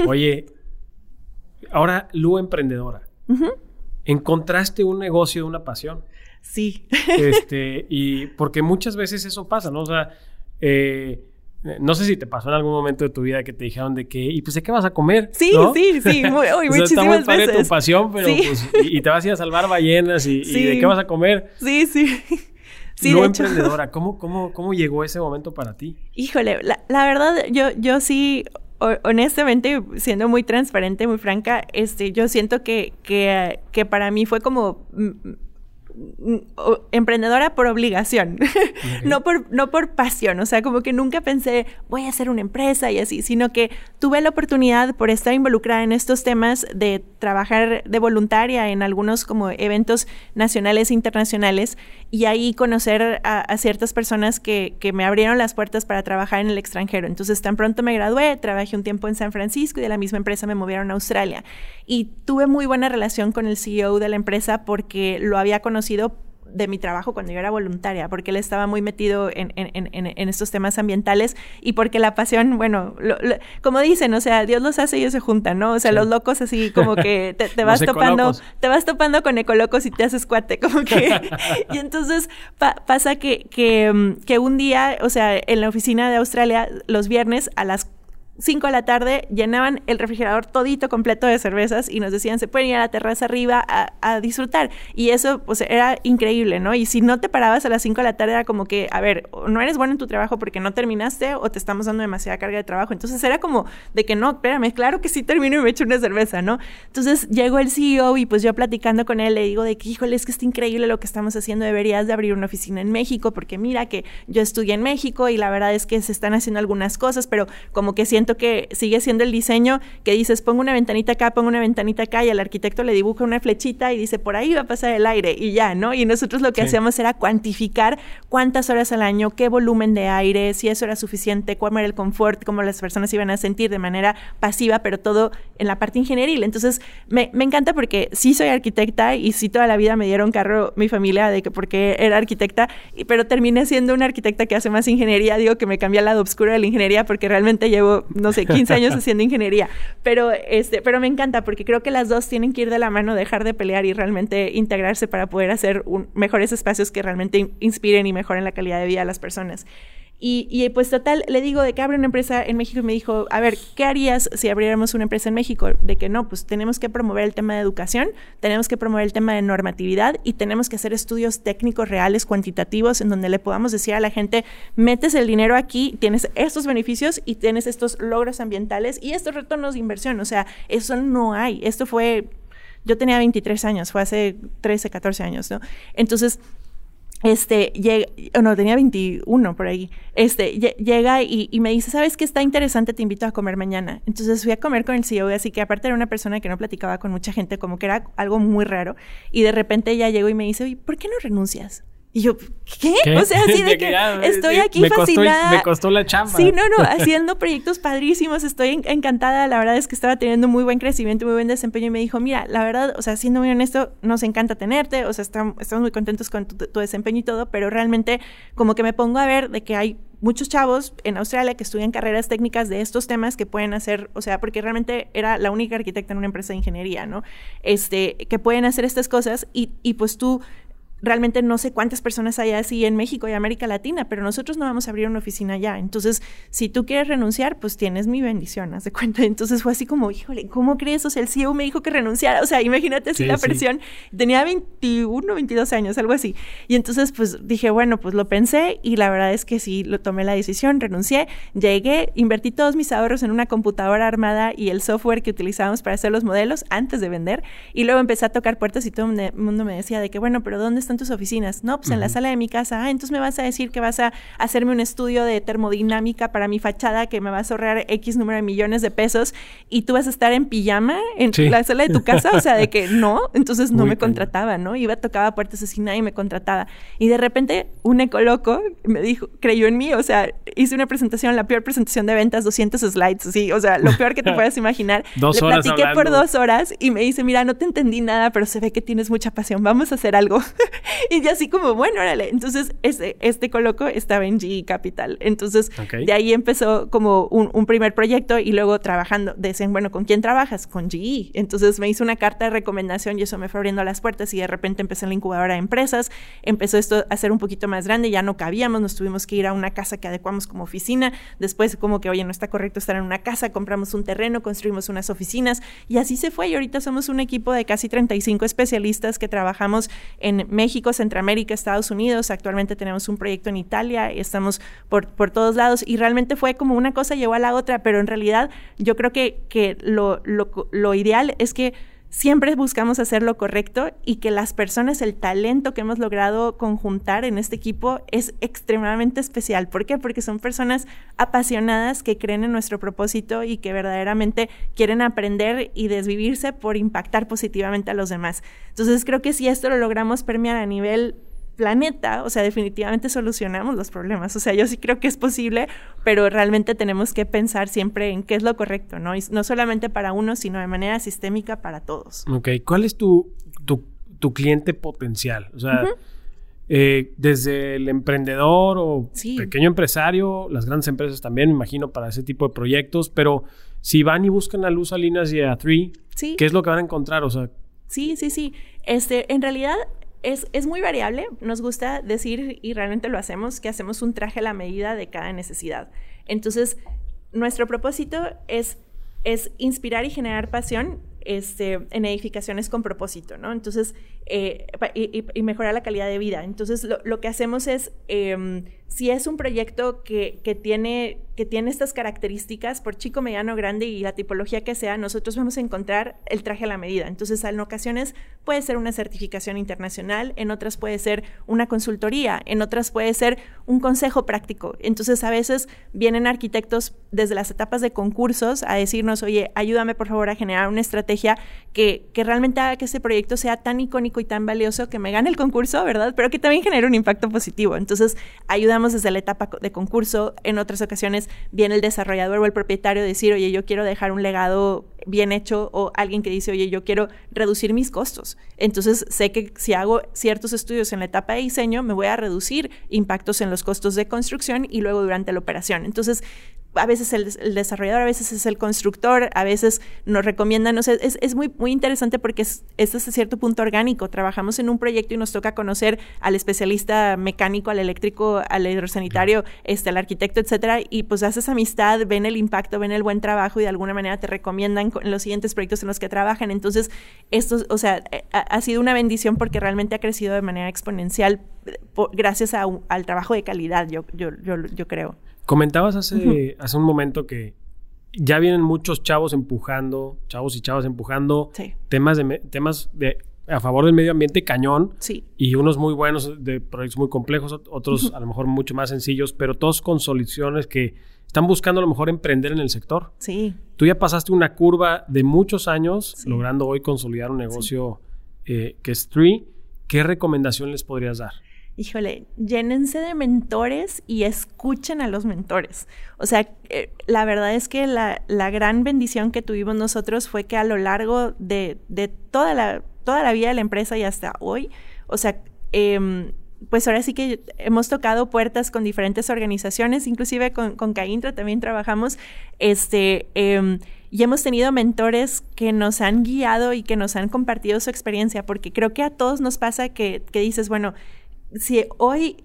Oye, ahora, Lu emprendedora. ¿Encontraste un negocio de una pasión? Sí. Este, y porque muchas veces eso pasa, ¿no? O sea, eh, no sé si te pasó en algún momento de tu vida que te dijeron de que, ¿y pues de qué vas a comer? Sí, sí, sí, muy, o sea, está muy padre tu pasión, pero pues, y, te vas a ir a salvar ballenas y, de qué vas a comer. Sí, sí. Sí, no emprendedora, ¿cómo, cómo, ¿cómo llegó ese momento para ti? Híjole, la, la verdad, yo, yo sí, honestamente, siendo muy transparente, muy franca, este, yo siento que, que, que para mí fue como emprendedora por obligación, no, por, no por pasión, o sea, como que nunca pensé voy a hacer una empresa y así, sino que tuve la oportunidad por estar involucrada en estos temas de trabajar de voluntaria en algunos como eventos nacionales e internacionales y ahí conocer a, ciertas personas que, que, me abrieron las puertas para trabajar en el extranjero. Entonces, tan pronto me gradué, trabajé un tiempo en San Francisco y de la misma empresa me movieron a Australia. Y tuve muy buena relación con el CEO de la empresa porque lo había conocido de mi trabajo cuando yo era voluntaria, porque él estaba muy metido en, estos temas ambientales y porque la pasión, bueno, como dicen, o sea, Dios los hace y ellos se juntan, ¿no? O sea, los locos así como que te, vas topando, te vas topando con ecolocos y te haces cuate, como que... y entonces pasa que, que, mm, que un día, o sea, en la oficina de Australia, los viernes a las 5 de la tarde llenaban el refrigerador todito completo de cervezas y nos decían, se pueden ir a la terraza arriba a, disfrutar. Y eso, pues, era increíble, ¿no? Y si no te parabas a las 5 de la tarde, era como que, a ver, no eres bueno en tu trabajo porque no terminaste o te estamos dando demasiada carga de trabajo. Entonces era como de que no, espérame, claro que sí termino y me echo una cerveza, ¿no? Entonces llegó el CEO y pues yo platicando con él le digo de que, híjole, es que está increíble lo que estamos haciendo, deberías de abrir una oficina en México porque mira que yo estudié en México y la verdad es que se están haciendo algunas cosas, pero como que siento que sigue siendo el diseño que dices, pongo una ventanita acá, pongo una ventanita acá y al arquitecto le dibuja una flechita y dice, por ahí va a pasar el aire y ya, ¿no? Y nosotros lo que hacíamos era cuantificar cuántas horas al año, qué volumen de aire, si eso era suficiente, cuál era el confort, cómo las personas iban a sentir de manera pasiva, pero todo en la parte ingenieril. Entonces, me, me encanta porque sí soy arquitecta y sí toda la vida me dieron carro mi familia de que porque era arquitecta, pero terminé siendo una arquitecta que hace más ingeniería, digo que me cambié al lado oscuro de la ingeniería porque realmente llevo no sé, 15 años haciendo ingeniería. Pero, este, pero me encanta porque creo que las dos tienen que ir de la mano, dejar de pelear y realmente integrarse para poder hacer mejores espacios que realmente inspiren y mejoren la calidad de vida de las personas. Y, pues total, le digo de que abre una empresa en México y me dijo, a ver, ¿qué harías si abriéramos una empresa en México? De que no, pues tenemos que promover el tema de educación, tenemos que promover el tema de normatividad y tenemos que hacer estudios técnicos reales, cuantitativos, en donde le podamos decir a la gente, metes el dinero aquí, tienes estos beneficios y tienes estos logros ambientales y estos retornos de inversión. O sea, eso no hay. Esto fue yo tenía 23 años, fue hace 13, 14 años, ¿no? Entonces, este, llega, no, tenía 21 por ahí, este, llega y, me dice, ¿sabes qué está interesante? Te invito a comer mañana. Entonces fui a comer con el CEO, así que aparte era una persona que no platicaba con mucha gente, como que era algo muy raro, y de repente ella llegó y me dice, ¿por qué no renuncias? Y yo, ¿qué? O sea, así de, que, estoy aquí me fascinada. Costó, me costó la chamba. Sí, no, no, haciendo proyectos padrísimos, estoy encantada. La verdad es que estaba teniendo muy buen crecimiento, muy buen desempeño. Y me dijo, mira, la verdad, o sea, siendo muy honesto, nos encanta tenerte. O sea, estamos, muy contentos con tu, tu desempeño y todo, pero realmente como que me pongo a ver de que hay muchos chavos en Australia que estudian carreras técnicas de estos temas que pueden hacer, o sea, porque realmente era la única arquitecta en una empresa de ingeniería, ¿no? Este, que pueden hacer estas cosas y, y pues tú realmente no sé cuántas personas hay así en México y América Latina, pero nosotros no vamos a abrir una oficina allá. Entonces, si tú quieres renunciar, pues tienes mi bendición, haz de cuenta. Entonces fue así como, híjole, ¿cómo crees? O sea, el CEO me dijo que renunciara. O sea, imagínate así la presión. Tenía 21, 22 años, algo así. Y entonces, pues dije, bueno, pues lo pensé y la verdad es que sí, lo tomé la decisión, renuncié, llegué, invertí todos mis ahorros en una computadora armada y el software que utilizábamos para hacer los modelos antes de vender. Y luego empecé a tocar puertas y todo el mundo me decía de que, bueno, pero ¿dónde están están tus oficinas? No, pues en la sala de mi casa. Ah, entonces me vas a decir que vas a hacerme un estudio de termodinámica para mi fachada que me vas a ahorrar X número de millones de pesos y tú vas a estar en pijama en la sala de tu casa. O sea, de que no, entonces no me contrataba, ¿no? Iba, tocaba puertas así, nadie me contrataba. Y de repente un ecoloco me dijo, creyó en mí, o sea, hice una presentación, la peor presentación de ventas, 200 slides, sí, o sea, lo peor que te puedas imaginar. dos Le horas platiqué por dos horas y me dice, mira, no te entendí nada, pero se ve que tienes mucha pasión, vamos a hacer algo. y yo así como, bueno, órale. Entonces, este, este coloco estaba en GE Capital. Entonces, de ahí empezó como un, un, primer proyecto y luego trabajando. Decían, bueno, ¿con quién trabajas? Con GE. Entonces, me hizo una carta de recomendación y eso me fue abriendo las puertas y de repente empecé en la incubadora de empresas. Empezó esto a ser un poquito más grande, ya no cabíamos, nos tuvimos que ir a una casa que adecuamos como oficina. Después, como que, oye, no está correcto estar en una casa, compramos un terreno, construimos unas oficinas y así se fue. Y ahorita somos un equipo de casi 35 especialistas que trabajamos en México, Centroamérica, Estados Unidos. Actualmente tenemos un proyecto en Italia, estamos por, por todos lados y realmente fue como una cosa llevó a la otra, pero en realidad yo creo que, que lo, lo, lo ideal es que siempre buscamos hacer lo correcto y que las personas, el talento que hemos logrado conjuntar en este equipo es extremadamente especial. ¿Por qué? Porque son personas apasionadas que creen en nuestro propósito y que verdaderamente quieren aprender y desvivirse por impactar positivamente a los demás. Entonces creo que si esto lo logramos permear a nivel planeta, o sea, definitivamente solucionamos los problemas. O sea, yo sí creo que es posible, pero realmente tenemos que pensar siempre en qué es lo correcto, ¿no? Y no solamente para uno, sino de manera sistémica para todos. Ok, ¿cuál es tu, tu, tu cliente potencial? O sea, eh, desde el emprendedor o pequeño empresario, las grandes empresas también, me imagino, para ese tipo de proyectos, pero si van y buscan a Luz Salinas y a Three, ¿qué es lo que van a encontrar? O sea, Sí, sí, sí. Este, en realidad, es, muy variable. Nos gusta decir, y realmente lo hacemos, que hacemos un traje a la medida de cada necesidad. Entonces, nuestro propósito es, es inspirar y generar pasión este, en edificaciones con propósito, ¿no? Entonces, eh, y, mejorar la calidad de vida. Entonces, lo, que hacemos es, em, si es un proyecto que, que, tiene, que tiene estas características, por chico, mediano, grande y la tipología que sea, nosotros vamos a encontrar el traje a la medida. Entonces, en ocasiones puede ser una certificación internacional, en otras puede ser una consultoría, en otras puede ser un consejo práctico. Entonces, a veces vienen arquitectos desde las etapas de concursos a decirnos, oye, ayúdame por favor a generar una estrategia que, que realmente haga que este proyecto sea tan icónico y tan valioso que me gane el concurso, ¿verdad? Pero que también genere un impacto positivo. Entonces, desde la etapa de concurso. En otras ocasiones viene el desarrollador o el propietario a decir, oye, yo quiero dejar un legado bien hecho o alguien que dice, oye, yo quiero reducir mis costos. Entonces sé que si hago ciertos estudios en la etapa de diseño, me voy a reducir impactos en los costos de construcción y luego durante la operación. Entonces, a veces el, desarrollador, a veces es el constructor, a veces nos recomiendan, no sé, es, es muy, muy interesante porque es, es hasta cierto punto orgánico. Trabajamos en un proyecto y nos toca conocer al especialista mecánico, al eléctrico, al hidrosanitario, este, al arquitecto, etcétera, y pues haces amistad, ven el impacto, ven el buen trabajo y de alguna manera te recomiendan en los siguientes proyectos en los que trabajan. Entonces, esto, o sea, eh, ha, sido una bendición porque realmente ha crecido de manera exponencial eh, gracias al trabajo de calidad, yo, yo, yo, yo creo. Comentabas hace, hace un momento que ya vienen muchos chavos empujando, chavos y chavas empujando temas de temas de a favor del medio ambiente cañón sí. y unos muy buenos de proyectos muy complejos, otros a lo mejor mucho más sencillos, pero todos con soluciones que están buscando a lo mejor emprender en el sector. Sí. Tú ya pasaste una curva de muchos años logrando hoy consolidar un negocio eh, que es Tree. ¿Qué recomendación les podrías dar? Híjole, llénense de mentores y escuchen a los mentores. O sea, eh, la verdad es que la, gran bendición que tuvimos nosotros fue que a lo largo de, toda, la, toda la vida de la empresa y hasta hoy, o sea, em, pues ahora sí que hemos tocado puertas con diferentes organizaciones, inclusive con, con Caintra también trabajamos, este, em, y hemos tenido mentores que nos han guiado y que nos han compartido su experiencia, porque creo que a todos nos pasa que, que dices, bueno, si hoy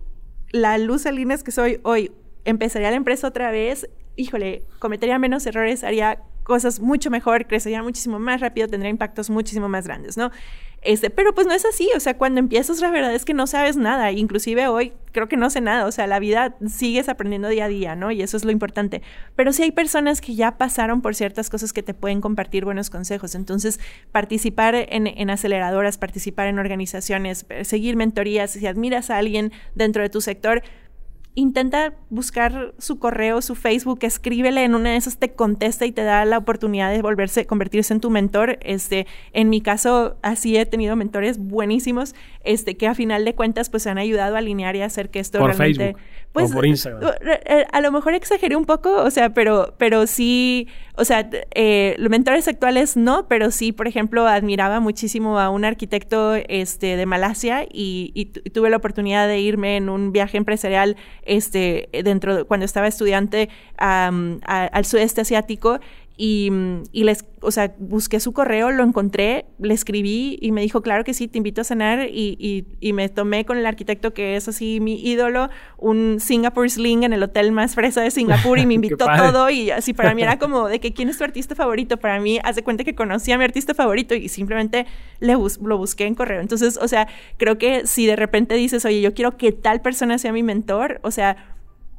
la luz Salinas que soy hoy empezaría la empresa otra vez, híjole, cometería menos errores, haría cosas mucho mejor, crecería muchísimo más rápido, tendría impactos muchísimo más grandes, ¿no? Este, pero pues no es así, o sea, cuando empiezas la verdad es que no sabes nada, inclusive hoy creo que no sé nada, o sea, la vida sigues aprendiendo día a día, ¿no? Y eso es lo importante. Pero sí hay personas que ya pasaron por ciertas cosas que te pueden compartir buenos consejos, entonces participar en, en aceleradoras, participar en organizaciones, seguir mentorías, si admiras a alguien dentro de tu sector, intenta buscar su correo, su Facebook, escríbele, en una de esas te contesta y te da la oportunidad de volverse, convertirse en tu mentor. Este, en mi caso, así he tenido mentores buenísimos, este, que a final de cuentas, pues han ayudado a alinear y hacer que esto por realmente. Facebook. Pues, o por Instagram. Eh, eh, a lo mejor exageré un poco, o sea, pero, pero sí, o sea, eh, los mentores actuales no, pero sí, por ejemplo, admiraba muchísimo a un arquitecto este, de Malasia y, y tuve la oportunidad de irme en un viaje empresarial este, dentro, cuando estaba estudiante al sudeste asiático y, y, les, o sea, busqué su correo, lo encontré, le escribí y me dijo, claro que sí, te invito a cenar y, y, y me tomé con el arquitecto que es así mi ídolo, un Singapore Sling en el hotel más fresa de Singapur y me invitó todo y así para mí era como de que quién es tu artista favorito, para mí hace cuenta que conocía a mi artista favorito y simplemente le lo busqué en correo. Entonces, o sea, creo que si de repente dices, oye, yo quiero que tal persona sea mi mentor, o sea,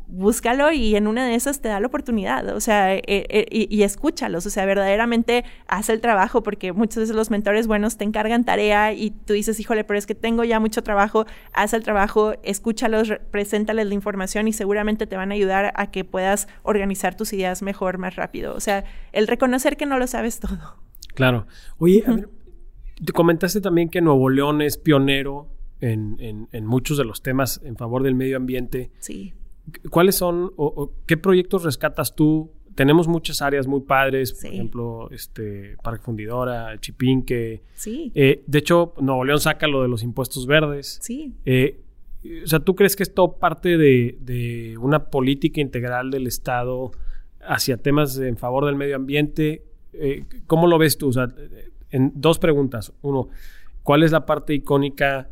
búscalo y en una de esas te da la oportunidad, o sea, eh, eh, y, escúchalos, o sea, verdaderamente haz el trabajo, porque muchas veces los mentores buenos te encargan tarea y tú dices, híjole, pero es que tengo ya mucho trabajo, haz el trabajo, escúchalos, preséntales la información y seguramente te van a ayudar a que puedas organizar tus ideas mejor, más rápido, o sea, el reconocer que no lo sabes todo. Claro. Oye, te comentaste también que Nuevo León es pionero en, en muchos de los temas en favor del medio ambiente. Sí. ¿Cuáles son o, qué proyectos rescatas tú? Tenemos muchas áreas muy padres, por ejemplo, este Parque Fundidora, Chipinque. Sí. Eh, de hecho, Nuevo León saca lo de los impuestos verdes. Sí. Eh, o sea, ¿tú crees que esto parte de, una política integral del Estado hacia temas en favor del medio ambiente? Eh, ¿Cómo lo ves tú? O sea, en dos preguntas. Uno, ¿cuál es la parte icónica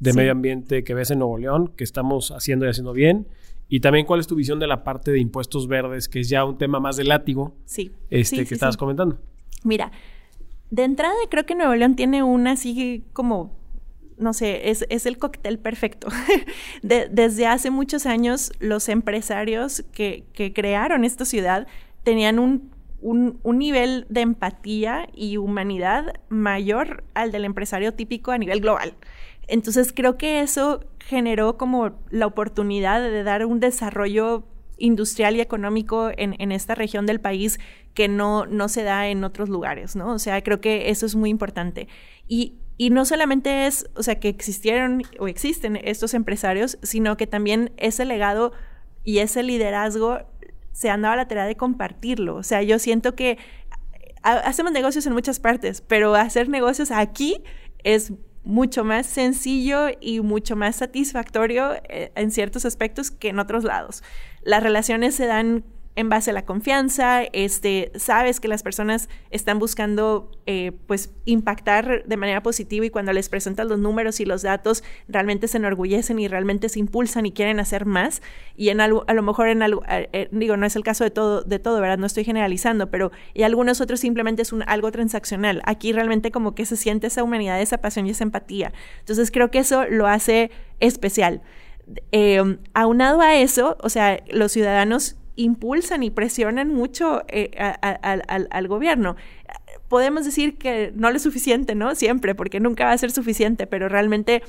de medio ambiente que ves en Nuevo León que estamos haciendo y haciendo bien? Y también, ¿cuál es tu visión de la parte de impuestos verdes, que es ya un tema más de látigo? Sí. Este, que estabas comentando. Mira, de entrada creo que Nuevo León tiene una así como, no sé, es, es el cóctel perfecto. desde hace muchos años, los empresarios que, que crearon esta ciudad tenían un, un, un, nivel de empatía y humanidad mayor al del empresario típico a nivel global. Entonces creo que eso generó como la oportunidad de dar un desarrollo industrial y económico en, en, esta región del país que no, no se da en otros lugares, ¿no? O sea, creo que eso es muy importante. Y, y no solamente es, o sea, que existieron o existen estos empresarios, sino que también ese legado y ese liderazgo se han dado la tarea de compartirlo. O sea, yo siento que hacemos negocios en muchas partes, pero hacer negocios aquí es mucho más sencillo y mucho más satisfactorio eh, en ciertos aspectos que en otros lados. Las relaciones se dan en base a la confianza, este, sabes que las personas están buscando eh, pues impactar de manera positiva y cuando les presentas los números y los datos realmente se enorgullecen y realmente se impulsan y quieren hacer más y en a lo mejor en eh, eh, digo, no es el caso de todo, de todo, ¿verdad? No estoy generalizando, pero y algunos otros simplemente es un, algo transaccional. Aquí realmente como que se siente esa humanidad, esa pasión y esa empatía. Entonces creo que eso lo hace especial. aunado a eso, o sea, los ciudadanos impulsan y presionan mucho eh, al, gobierno. Podemos decir que no lo es suficiente, ¿no? Siempre, porque nunca va a ser suficiente, pero realmente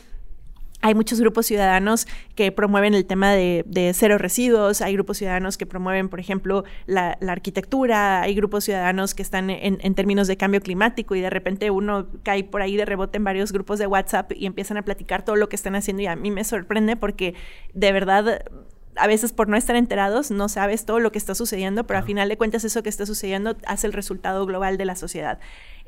hay muchos grupos ciudadanos que promueven el tema de, cero residuos, hay grupos ciudadanos que promueven, por ejemplo, la, arquitectura, hay grupos ciudadanos que están en, en, términos de cambio climático y de repente uno cae por ahí de rebote en varios grupos de WhatsApp y empiezan a platicar todo lo que están haciendo y a mí me sorprende porque de verdad a veces por no estar enterados no sabes todo lo que está sucediendo, pero a final de cuentas eso que está sucediendo hace el resultado global de la sociedad.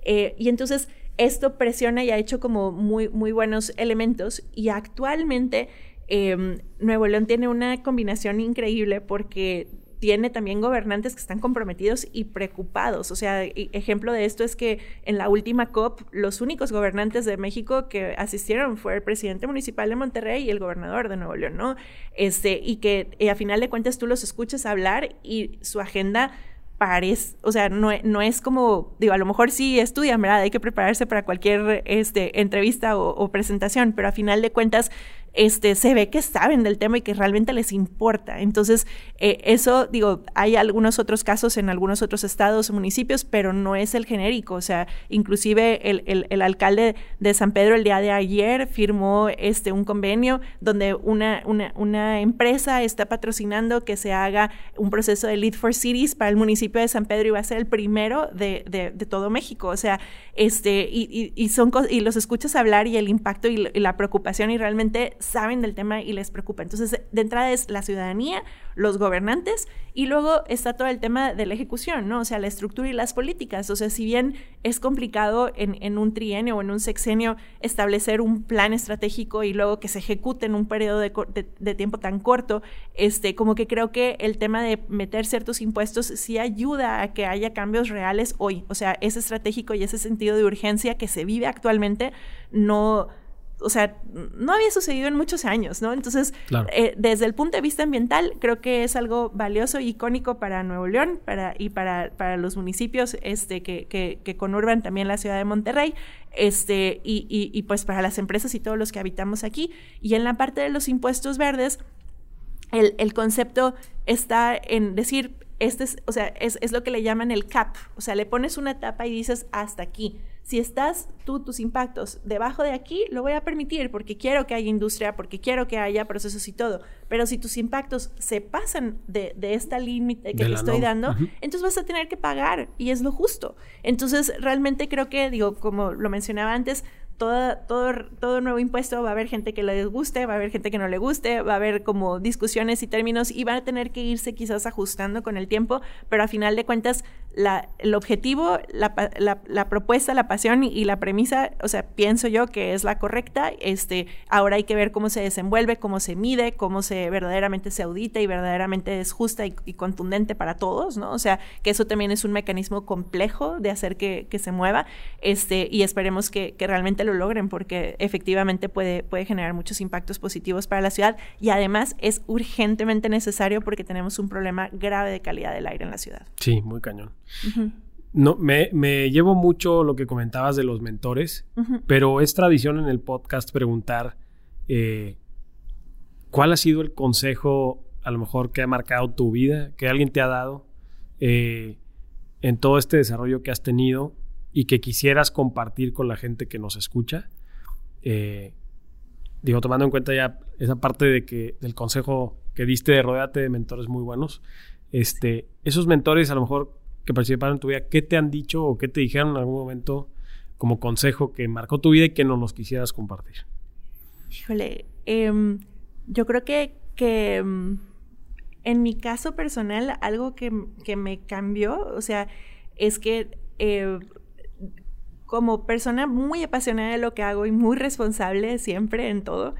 Eh, y entonces esto presiona y ha hecho como muy, muy buenos elementos y actualmente em, Nuevo León tiene una combinación increíble porque tiene también gobernantes que están comprometidos y preocupados. O sea, ejemplo de esto es que en la última COP, los únicos gobernantes de México que asistieron fue el presidente municipal de Monterrey y el gobernador de Nuevo León, ¿no? Este, y que a final de cuentas tú los escuchas hablar y su agenda parece, o sea, no, no, es como, digo, a lo mejor sí estudian, ¿verdad? Hay que prepararse para cualquier este, entrevista o presentación, pero a final de cuentas este, se ve que saben del tema y que realmente les importa. Entonces, eh, eso, digo, hay algunos otros casos en algunos otros estados municipios, pero no es el genérico. O sea, inclusive el, el, alcalde de San Pedro el día de ayer firmó este, un convenio donde una, una, empresa está patrocinando que se haga un proceso de Lead for Cities para el municipio de San Pedro y va a ser el primero de, de, todo México. O sea, este, y, y, son y los escuchas hablar y el impacto y, y la preocupación y realmente saben del tema y les preocupa. Entonces, de entrada es la ciudadanía, los gobernantes y luego está todo el tema de la ejecución, ¿no? O sea, la estructura y las políticas. O sea, si bien es complicado en, un trienio o en un sexenio establecer un plan estratégico y luego que se ejecute en un periodo de, tiempo tan corto, este, como que creo que el tema de meter ciertos impuestos sí ayuda a que haya cambios reales hoy. O sea, ese estratégico y ese sentido de urgencia que se vive actualmente no o sea, no había sucedido en muchos años, ¿no? Entonces, eh, desde el punto de vista ambiental, creo que es algo valioso y icónico para Nuevo León para, y para, para los municipios este, que, que, que, conurban también la ciudad de Monterrey, este, y, y, y pues para las empresas y todos los que habitamos aquí. Y en la parte de los impuestos verdes, el, el concepto está en decir, este es, o sea, es, es lo que le llaman el cap, o sea, le pones una tapa y dices hasta aquí si estás tú, tus impactos debajo de aquí, lo voy a permitir porque quiero que haya industria, porque quiero que haya procesos y todo. Pero si tus impactos se pasan de, de esta límite que te estoy dando, entonces vas a tener que pagar y es lo justo. Entonces, realmente creo que, digo, como lo mencionaba antes, todo, todo nuevo impuesto va a haber gente que le guste, va a haber gente que no le guste, va a haber como discusiones y términos y van a tener que irse quizás ajustando con el tiempo, pero a final de cuentas la, el objetivo, la, la, la, propuesta, la pasión y la premisa, o sea, pienso yo que es la correcta. Este, ahora hay que ver cómo se desenvuelve, cómo se mide, cómo se verdaderamente se audita y verdaderamente es justa y, contundente para todos, ¿no? O sea, que eso también es un mecanismo complejo de hacer que, que se mueva este, y esperemos que, que realmente lo logren porque efectivamente puede, puede generar muchos impactos positivos para la ciudad y además es urgentemente necesario porque tenemos un problema grave de calidad del aire en la ciudad. Sí, muy cañón. No, me, me, llevo mucho lo que comentabas de los mentores, pero es tradición en el podcast preguntar eh, cuál ha sido el consejo a lo mejor que ha marcado tu vida, que alguien te ha dado eh, en todo este desarrollo que has tenido y que quisieras compartir con la gente que nos escucha. Eh, digo, tomando en cuenta ya esa parte de que del consejo que diste de rodeate de mentores muy buenos, este, esos mentores a lo mejor que participaron en tu vida, ¿qué te han dicho o qué te dijeron en algún momento como consejo que marcó tu vida y que nos los quisieras compartir? Híjole, em, yo creo que, em, en mi caso personal, algo que, que, me cambió, o sea, es que eh, como persona muy apasionada de lo que hago y muy responsable siempre en todo,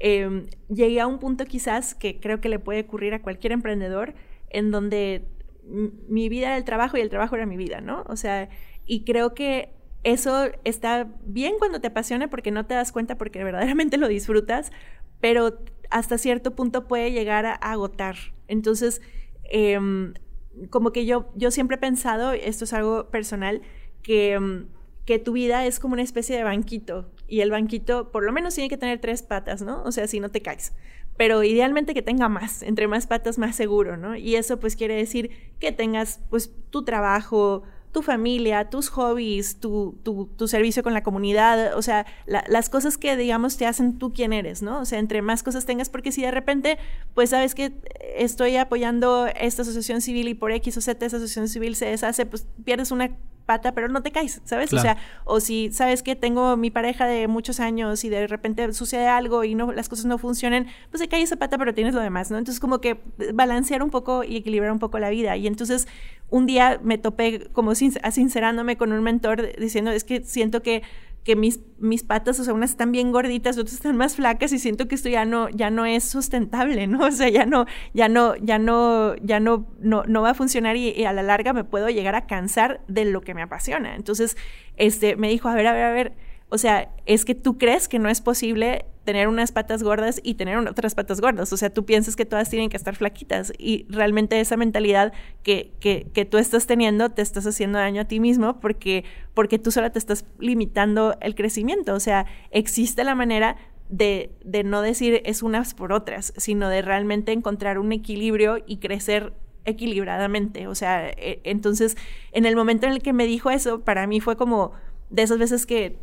em, llegué a un punto quizás que creo que le puede ocurrir a cualquier emprendedor, en donde mi vida era el trabajo y el trabajo era mi vida, ¿no? O sea, y creo que eso está bien cuando te apasiona porque no te das cuenta porque verdaderamente lo disfrutas, pero hasta cierto punto puede llegar a, agotar. Entonces, em, como que yo, yo siempre he pensado, esto es algo personal, que em, que tu vida es como una especie de banquito y el banquito por lo menos tiene que tener tres patas, ¿no? O sea, si no te caes. Pero idealmente que tenga más, entre más patas más seguro, ¿no? Y eso pues quiere decir que tengas pues tu trabajo, tu familia, tus hobbies, tu, tu, servicio con la comunidad, o sea, las cosas que, digamos, te hacen tú quien eres, ¿no? O sea, entre más cosas tengas, porque si de repente, pues sabes que estoy apoyando esta asociación civil y por X o Z esa asociación civil se deshace, pues pierdes una pata, pero no te caes, ¿sabes? O sea, o si sabes que tengo mi pareja de muchos años y de repente sucede algo y no las cosas no funcionan, pues se cae esa pata, pero tienes lo demás, ¿no? Entonces como que balancear un poco y equilibrar un poco la vida. Y entonces un día me topé como sincerándome con un mentor diciendo, es que siento que que mis, mis patas, o sea, unas están bien gorditas, otras están más flacas y siento que esto ya no, ya no es sustentable, ¿no? O sea, ya no, ya no, ya no, ya no, no, no va a funcionar y, a la larga me puedo llegar a cansar de lo que me apasiona. Entonces, este, me dijo, a ver, a ver, a ver, o sea, es que tú crees que no es posible tener unas patas gordas y tener otras patas gordas. O sea, tú piensas que todas tienen que estar flaquitas y realmente esa mentalidad que, que, que tú estás teniendo te estás haciendo daño a ti mismo porque, porque tú sola te estás limitando el crecimiento. O sea, existe la manera de, de, no decir es unas por otras, sino de realmente encontrar un equilibrio y crecer equilibradamente. O sea, e, entonces, en el momento en el que me dijo eso, para mí fue como de esas veces que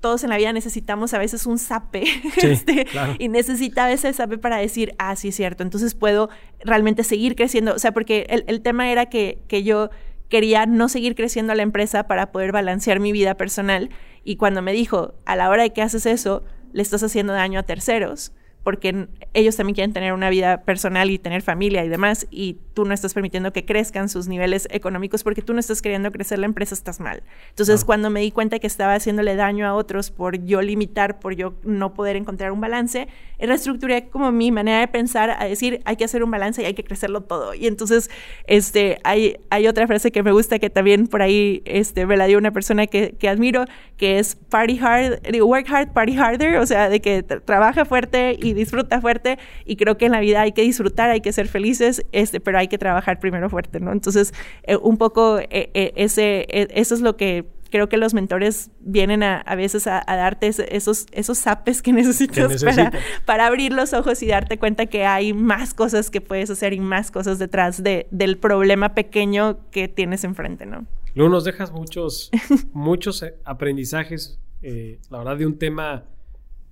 todos en la vida necesitamos a veces un sape este, y necesita a veces sape para decir, ah, sí es cierto, entonces puedo realmente seguir creciendo. O sea, porque el, el tema era que, que yo quería no seguir creciendo la empresa para poder balancear mi vida personal. Y cuando me dijo, a la hora de que haces eso, le estás haciendo daño a terceros porque ellos también quieren tener una vida personal y tener familia y demás, y tú no estás permitiendo que crezcan sus niveles económicos porque tú no estás queriendo crecer la empresa, estás mal. Entonces, cuando me di cuenta que estaba haciéndole daño a otros por yo limitar, por yo no poder encontrar un balance, reestructuré como mi manera de pensar a decir, hay que hacer un balance y hay que crecerlo todo. Y entonces, este, hay, hay otra frase que me gusta que también por ahí este, me la dio una persona que, que admiro, que es party hard, work hard, party harder, o sea, de que trabaja fuerte y disfruta fuerte y creo que en la vida hay que disfrutar, hay que ser felices, este, pero hay que trabajar primero fuerte, ¿no? Entonces, eh, un poco eh, eh, ese, eso es lo que creo que los mentores vienen a, a veces a, darte esos, esos zapes que necesitas para, para, abrir los ojos y darte cuenta que hay más cosas que puedes hacer y más cosas detrás de, del problema pequeño que tienes enfrente, ¿no? Luego nos dejas muchos, muchos aprendizajes, la verdad, de un tema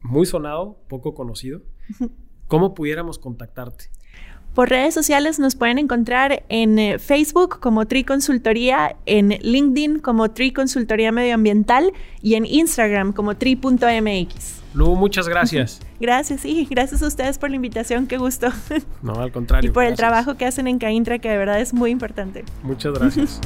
muy sonado, poco conocido. ¿Cómo pudiéramos contactarte? Por redes sociales nos pueden encontrar en eh, Facebook como Tri Consultoría, en LinkedIn como Tri Consultoría Medioambiental y en Instagram como tri.mx. Lu, muchas gracias. Gracias, sí, gracias a ustedes por la invitación, qué gusto. No, al contrario. Y por el trabajo que hacen en Caintra, que de verdad es muy importante. Muchas gracias.